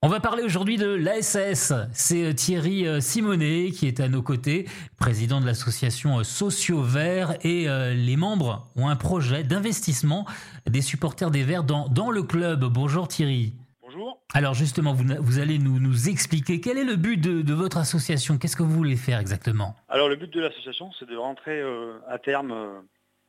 On va parler aujourd'hui de l'ASS. C'est euh, Thierry euh, Simonet qui est à nos côtés, président de l'association euh, Socio Vert et les membres ont un projet d'investissement des supporters des Verts dans, dans le club. Bonjour Thierry. Bonjour. Alors justement, vous, vous allez nous, nous, expliquer quel est le but de, votre association. Qu'est-ce que vous voulez faire exactement? Alors le but de l'association, c'est de rentrer à terme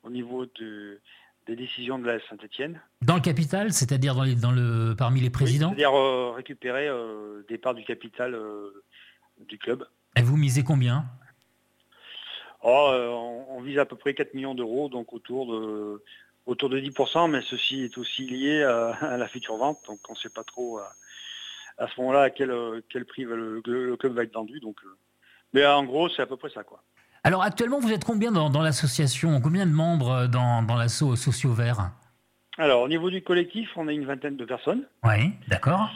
au niveau de des décisions de la Saint-Etienne. Dans le capital, c'est-à-dire dans, dans le, parmi les présidents C'est-à-dire euh, récupérer euh, des parts du capital euh, du club. Et vous misez combien? Oh, on, vise à peu près 4 millions d'euros, donc autour de, autour de 10%, mais ceci est aussi lié à, la future vente, donc on ne sait pas trop à, ce moment-là à quel, quel prix le, le, club va être vendu. Donc, mais en gros, c'est à peu près ça. quoi. Alors actuellement, vous êtes combien dans, l'association? Combien de membres dans, dans l'asso Socio Vert Alors au niveau du collectif, on est une vingtaine de personnes. Oui, d'accord.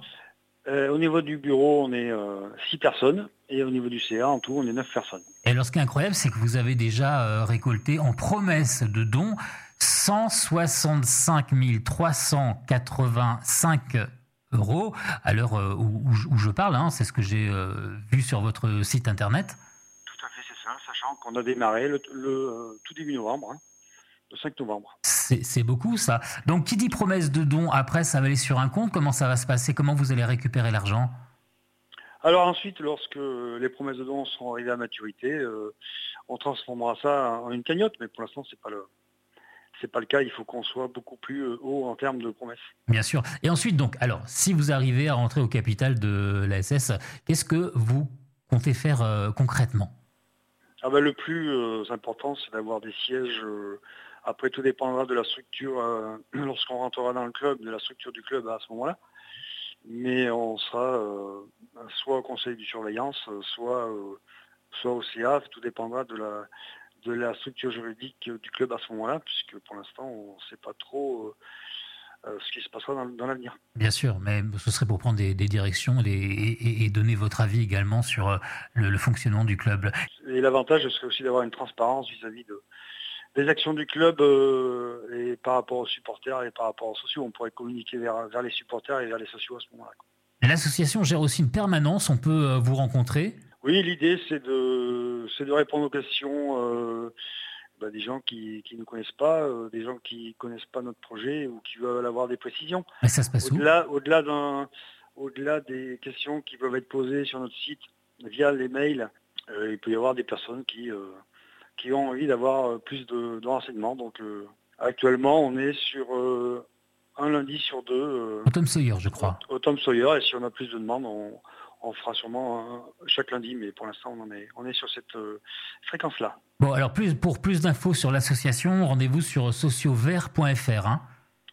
Euh, au niveau du bureau, on est euh, six personnes. Et au niveau du CA, en tout, on est neuf personnes. Et alors ce qui est incroyable, c'est que vous avez déjà euh, récolté en promesse de dons 165 385 euros à l'heure où, je parle. Hein. c'est ce que j'ai vu sur votre site internet sachant qu'on a démarré le, euh, tout début novembre, hein, le 5 novembre. C'est beaucoup ça. Donc qui dit promesse de don, après ça va aller sur un compte, comment ça va se passer? Comment vous allez récupérer l'argent? Alors ensuite, lorsque les promesses de dons seront arrivées à maturité, euh, on transformera ça en une cagnotte, mais pour l'instant, c'est pas le c'est pas le cas. Il faut qu'on soit beaucoup plus euh, haut en termes de promesses. Bien sûr. Et ensuite, donc, alors, si vous arrivez à rentrer au capital de l'ASS, qu'est-ce que vous comptez faire concrètement? Ah ben, le plus euh, important, c'est d'avoir des sièges. Euh, après, tout dépendra de la structure, euh, lorsqu'on rentrera dans le club, de la structure du club à ce moment-là. Mais on sera soit au conseil de surveillance, soit, soit au CAF, tout dépendra de la, de la structure juridique du club à ce moment-là, puisque pour l'instant, on ne sait pas trop ce qui se passera dans, l'avenir. Bien sûr, mais ce serait pour prendre des, directions et, donner votre avis également sur euh, le, fonctionnement du club. Et l'avantage serait aussi d'avoir une transparence vis-à-vis de, des actions du club euh, et par rapport aux supporters et par rapport aux sociaux. On pourrait communiquer vers, vers les supporters et vers les sociaux à ce moment-là. L'association gère aussi une permanence, on peut vous rencontrer? Oui, l'idée c'est de, de répondre aux questions bah, des gens qui ne nous connaissent pas, euh, des gens qui ne connaissent pas notre projet ou qui veulent avoir des précisions. Mais ça se passe au-delà, au-delà, au-delà des questions qui peuvent être posées sur notre site via les mails, euh, il peut y avoir des personnes qui, euh, qui ont envie d'avoir plus de, renseignements. Donc actuellement, on est sur un lundi sur deux. au Tom Sawyer, je crois. Au, Tom Sawyer, et si on a plus de demandes, on, on fera sûrement chaque lundi, mais pour l'instant, on, est, on est sur cette fréquence-là. Bon, alors plus, pour plus d'infos sur l'association, rendez-vous sur sociovert.fr. Hein.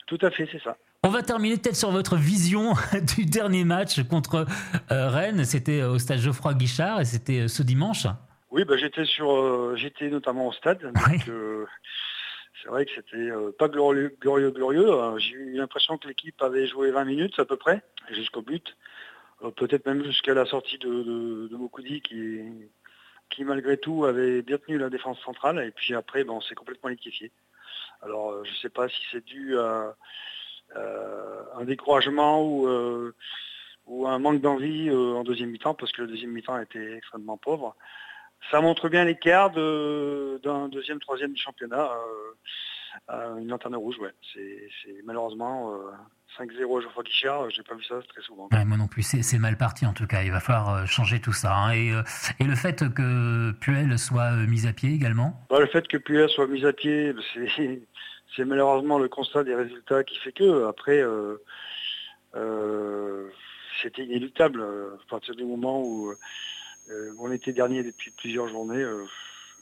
Tout à fait, c'est ça. On va terminer peut-être sur votre vision du dernier match contre euh, Rennes. C'était euh, au stade Geoffroy Guichard et c'était euh, ce dimanche. Oui, bah, j'étais sur, j'étais notamment au stade. C'est vrai que c'était pas glorieux, glorieux, glorieux. J'ai eu l'impression que l'équipe avait joué 20 minutes à peu près jusqu'au but. Peut-être même jusqu'à la sortie de, de, de Mokoudi qui, malgré tout avait bien tenu la défense centrale et puis après on s'est complètement liquéfié. Alors euh, je ne sais pas si c'est dû à euh, un découragement ou, euh, ou un manque d'envie en deuxième mi-temps parce que le deuxième mi-temps était extrêmement pauvre. Ça montre bien l'écart d'un deuxième, troisième championnat. une lanterne rouge, ouais. C'est malheureusement 5-0 Geoffroy Guichard, j'ai pas vu ça très souvent. moi non plus, c'est mal parti en tout cas. Il va falloir euh, changer tout ça. Hein. Et, euh, et, le fait que Puel soit euh, mis à pied également? Bah, Le fait que Puel soit mis à pied, c'est malheureusement le constat des résultats qui fait que. Après, c'était inéluctable à partir du moment où on était dernier depuis plusieurs journées.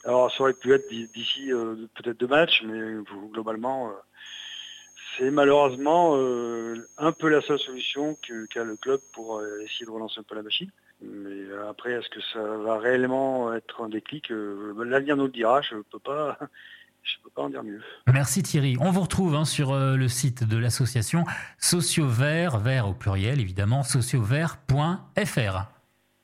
alors ça aurait pu être d'ici peut-être deux matchs, mais globalement c'est malheureusement euh, un peu la seule solution qu'a le club pour euh, essayer de relancer un peu la machine. Mais euh, après, est-ce que ça va réellement être un déclic L'avenir nous le dira, je ne peux pas. Je peux pas en dire mieux. Merci Thierry. On vous retrouve hein, sur le site de l'association Sociovert, vert au pluriel évidemment, sociovert.fr.